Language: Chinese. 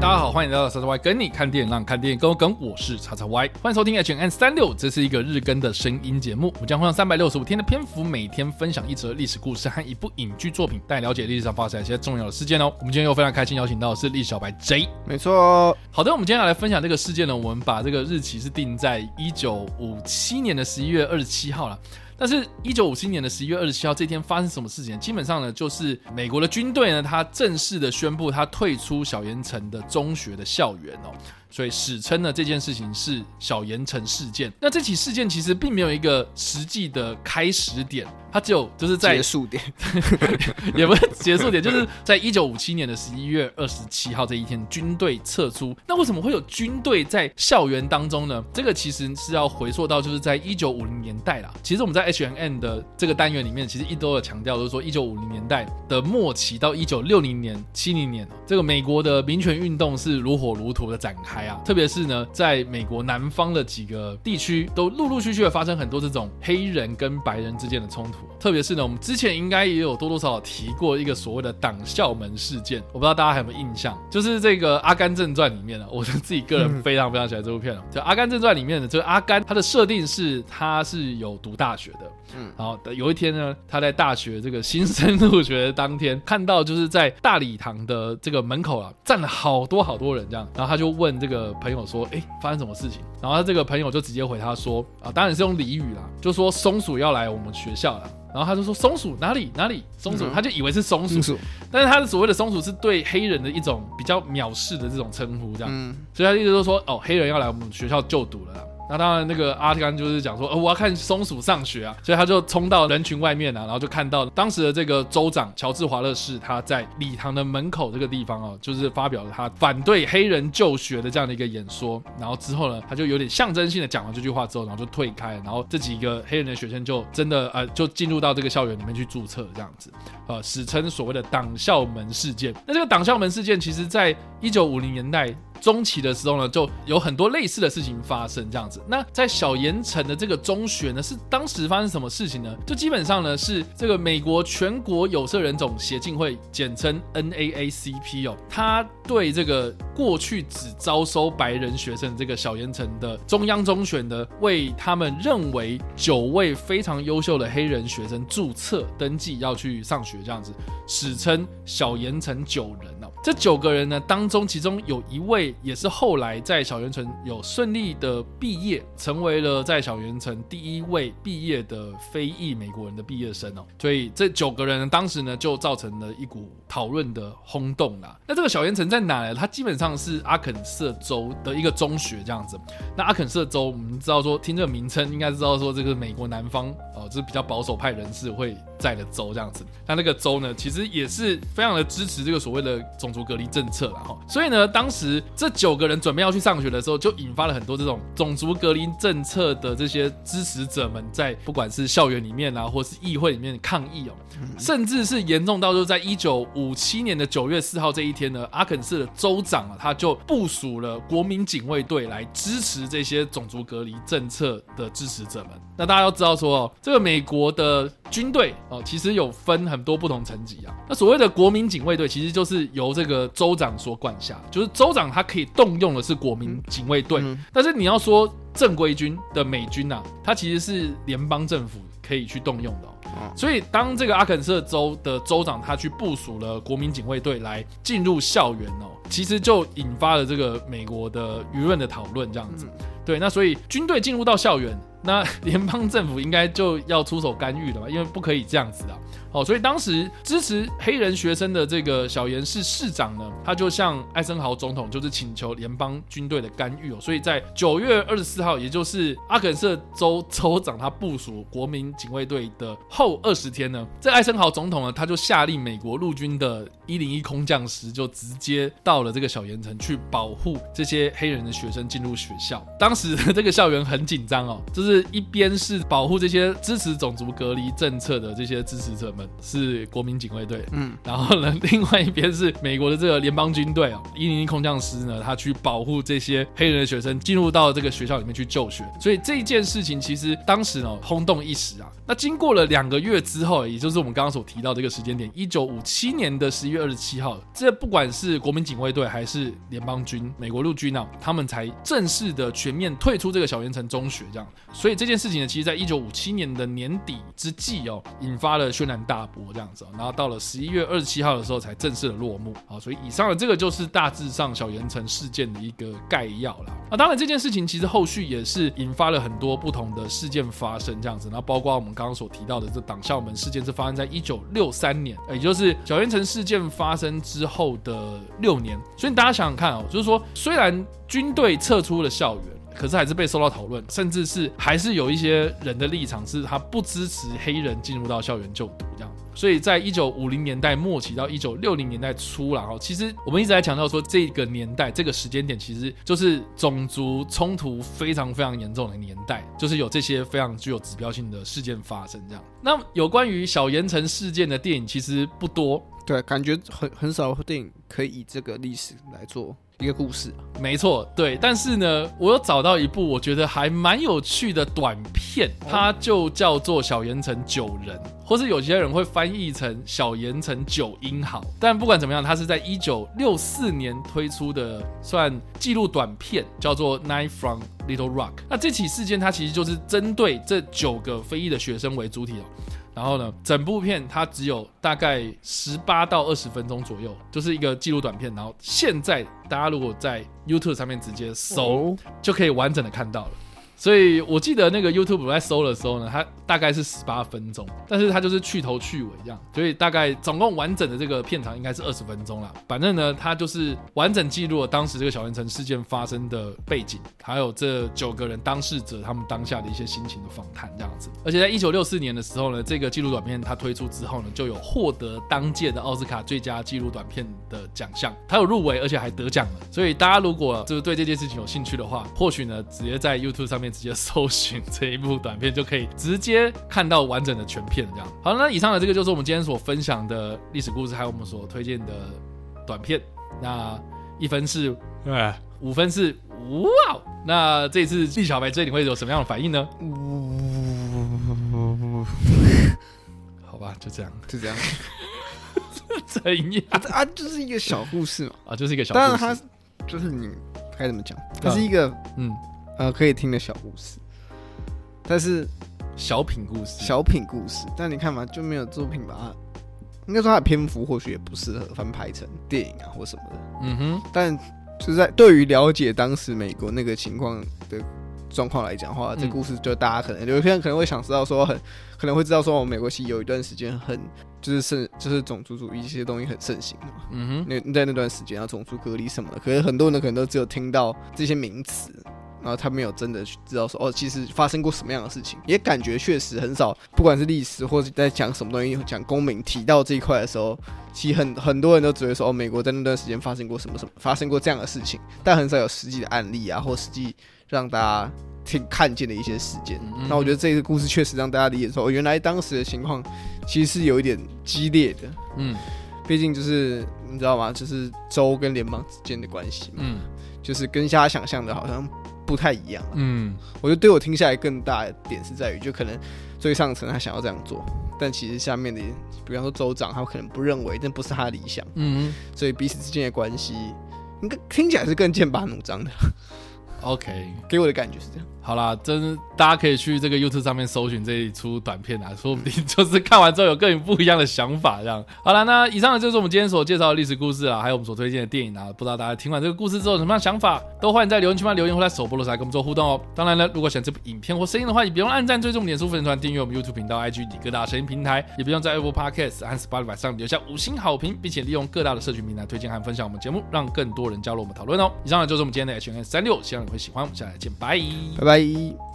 大家好，欢迎来到叉叉 Y 跟你看电影，让看电影更有梗。我是叉叉 Y，欢迎收听 H N 三六这是一个日更的声音节目。我们将会用三百六十五天的篇幅，每天分享一则历史故事和一部影剧作品，带你了解历史上发生一些重要的事件哦。我们今天又非常开心邀请到的是历史小白 J，没错。好的，我们今天要来分享这个事件呢，我们把这个日期是定在一九五七年的十一月二十七号了。但是，一九五七年的十一月二十七号这天发生什么事情？基本上呢，就是美国的军队呢，他正式的宣布他退出小岩城的中学的校园哦。所以史称呢，这件事情是小盐城事件。那这起事件其实并没有一个实际的开始点，它只有就是在结束点，也不是结束点，就是在一九五七年的十一月二十七号这一天，军队撤出。那为什么会有军队在校园当中呢？这个其实是要回溯到就是在一九五零年代啦。其实我们在 H N N 的这个单元里面，其实一都有强调，就是说一九五零年代的末期到一九六零年、七零年，这个美国的民权运动是如火如荼的展开。特别是呢，在美国南方的几个地区，都陆陆续续的发生很多这种黑人跟白人之间的冲突。特别是呢，我们之前应该也有多多少少提过一个所谓的党校门事件，我不知道大家还有没有印象？就是这个《阿甘正传》里面呢，我自己个人非常非常喜欢这部片哦。就《阿甘正传》里面的这个阿甘，他的设定是他是有读大学的，嗯，然后有一天呢，他在大学这个新生入学的当天，看到就是在大礼堂的这个门口啊，站了好多好多人这样，然后他就问这个朋友说：“哎，发生什么事情？”然后他这个朋友就直接回他说：“啊，当然是用俚语啦，就说松鼠要来我们学校了。”然后他就说：“松鼠哪里哪里松鼠？”他就以为是松鼠，但是他的所谓的松鼠是对黑人的一种比较藐视的这种称呼，这样，所以他一直都说：“哦，黑人要来我们学校就读了。”那当然，那个阿甘就是讲说，呃，我要看松鼠上学啊，所以他就冲到人群外面啊，然后就看到当时的这个州长乔治华勒士，他在礼堂的门口这个地方哦，就是发表了他反对黑人就学的这样的一个演说。然后之后呢，他就有点象征性的讲完这句话之后，然后就退开，然后这几个黑人的学生就真的呃，就进入到这个校园里面去注册这样子，呃，史称所谓的党校门事件。那这个党校门事件，其实在一九五零年代。中期的时候呢，就有很多类似的事情发生，这样子。那在小盐城的这个中学呢，是当时发生什么事情呢？就基本上呢，是这个美国全国有色人种协进会，简称 NAACP 哦，他对这个过去只招收白人学生这个小盐城的中央中学呢，为他们认为九位非常优秀的黑人学生注册登记要去上学，这样子，史称小盐城九人。这九个人呢，当中其中有一位也是后来在小圆城有顺利的毕业，成为了在小圆城第一位毕业的非裔美国人的毕业生哦。所以这九个人，当时呢就造成了一股讨论的轰动啦。那这个小圆城在哪呢？它基本上是阿肯色州的一个中学这样子。那阿肯色州，我们知道说听这个名称，应该知道说这个美国南方哦，就是比较保守派人士会在的州这样子。那那个州呢，其实也是非常的支持这个所谓的种族隔离政策了哈，所以呢，当时这九个人准备要去上学的时候，就引发了很多这种种族隔离政策的这些支持者们，在不管是校园里面啊，或是议会里面抗议哦，甚至是严重到就在一九五七年的九月四号这一天呢，阿肯色的州长啊，他就部署了国民警卫队来支持这些种族隔离政策的支持者们。那大家要知道说哦，这个美国的军队哦，其实有分很多不同层级啊。那所谓的国民警卫队，其实就是由这个。州长所管辖，就是州长他可以动用的是国民警卫队，嗯嗯、但是你要说正规军的美军呐、啊，它其实是联邦政府可以去动用的、所以当这个阿肯色州的州长他去部署了国民警卫队来进入校园哦，其实就引发了这个美国的舆论的讨论，这样子。嗯、对，那所以军队进入到校园，那联邦政府应该就要出手干预了吧，因为不可以这样子啊。哦，所以当时支持黑人学生的这个小岩市市长呢，他就向艾森豪总统就是请求联邦军队的干预哦。所以在九月二十四号，也就是阿肯色州州长他部署国民警卫队的后二十天呢，这艾森豪总统呢，他就下令美国陆军的一零一空降师就直接到了这个小盐城去保护这些黑人的学生进入学校。当时的这个校园很紧张哦，就是。就是一边是保护这些支持种族隔离政策的这些支持者们，是国民警卫队，嗯，然后呢，另外一边是美国的这个联邦军队哦，一零一空降师呢，他去保护这些黑人的学生进入到这个学校里面去就学，所以这件事情其实当时呢轰动一时啊。那经过了两个月之后，也就是我们刚刚所提到这个时间点，一九五七年的十一月二十七号，这不管是国民警卫队还是联邦军、美国陆军啊，他们才正式的全面退出这个小盐城中学，这样。所以这件事情呢，其实在一九五七年的年底之际哦，引发了轩然大波这样子。然后到了十一月二十七号的时候，才正式的落幕。好，所以以上的这个就是大致上小盐城事件的一个概要了。那当然，这件事情其实后续也是引发了很多不同的事件发生，这样子。那包括我们刚刚所提到的这党校门事件，是发生在一九六三年，也就是小盐城事件发生之后的六年。所以大家想想看哦，就是说，虽然军队撤出了校园，可是还是被受到讨论，甚至是还是有一些人的立场是他不支持黑人进入到校园就读这样。所以在一九五零年代末期到一九六零年代初了哈，其实我们一直在强调说，这个年代这个时间点其实就是种族冲突非常非常严重的年代，就是有这些非常具有指标性的事件发生这样。那有关于小盐城事件的电影其实不多，对，感觉很很少电影可以以这个历史来做。一个故事，没错，对。但是呢，我有找到一部我觉得还蛮有趣的短片，它就叫做《小盐城九人》，或是有些人会翻译成《小盐城九英豪》。但不管怎么样，它是在一九六四年推出的，算纪录短片，叫做《Night from Little Rock》。那这起事件，它其实就是针对这九个非裔的学生为主体哦。然后呢，整部片它只有大概十八到二十分钟左右，就是一个记录短片。然后现在大家如果在 YouTube 上面直接搜，就可以完整的看到了。所以我记得那个 YouTube 在搜的时候呢，它大概是十八分钟，但是它就是去头去尾这样，所以大概总共完整的这个片长应该是二十分钟啦。反正呢，它就是完整记录了当时这个小盐埕事件发生的背景，还有这九个人当事者他们当下的一些心情的访谈这样子。而且在一九六四年的时候呢，这个纪录短片它推出之后呢，就有获得当届的奥斯卡最佳纪录短片的奖项，它有入围，而且还得奖了。所以大家如果就是对这件事情有兴趣的话，或许呢，直接在 YouTube 上面。直接搜寻这一部短片，就可以直接看到完整的全片。这样好，那以上的这个就是我们今天所分享的历史故事，还有我们所推荐的短片。那一分是，对，五分是，哇！那这次纪小白这里会有什么样的反应呢？好吧，就这样，就这样。怎样啊？就是一个小故事嘛。啊，就是一个小故事。当然，它就是你该怎么讲？它是一个，嗯。呃，可以听的小故事，但是小品故事，小品故事，但你看嘛，就没有作品把它，应该说它的篇幅或许也不适合翻拍成电影啊或什么的。嗯哼，但就是在对于了解当时美国那个情况的状况来讲的话，嗯、这故事就大家可能有些人可能会想知道说很，可能会知道说，我们美国其实有一段时间很就是盛，就是种族主义一些东西很盛行的嘛。嗯哼，那在那段时间啊，种族隔离什么的，可是很多人可能都只有听到这些名词。然后他没有真的去知道说哦，其实发生过什么样的事情，也感觉确实很少。不管是历史或者在讲什么东西，讲公民提到这一块的时候，其实很很多人都只会说哦，美国在那段时间发生过什么什么，发生过 这样的事情，但很少有实际的案例啊，或实际让大家挺看见的一些事件。那我觉得这个故事确实让大家理解说，原来当时的情况其实是有一点激烈的。嗯，毕竟就是你知道吗？就是州跟联邦之间的关系嘛。嗯，就是跟大家想象的好像。不太一样，嗯，我觉得对我听下来更大的点是在于，就可能最上层他想要这样做，但其实下面的，比方说州长，他可能不认为，这不是他的理想，嗯，所以彼此之间的关系，应该听起来是更剑拔弩张的。OK，给我的感觉是这样。好啦，真大家可以去这个 YouTube 上面搜寻这一出短片啊，说不定就是看完之后有更不一样的想法这样。好了，那以上呢就是我们今天所介绍的历史故事啊，还有我们所推荐的电影啊。不知道大家听完这个故事之后有什么样想法，都欢迎在留言区留言或在首播的时候来跟我们做互动哦。当然了，如果喜欢这部影片或声音的话，也别忘按赞、追踪、点书粉丝团、订阅我们 YouTube 频道、IG 及各大声音平台，也不用在 Apple Podcast 和 Spotify 上留下五星好评，并且利用各大的社群平台推荐和分享我们节目，让更多人加入我们讨论哦。以上呢就是我们今天的 H&M 365，希望你会喜欢。我们下次见。拜拜拜。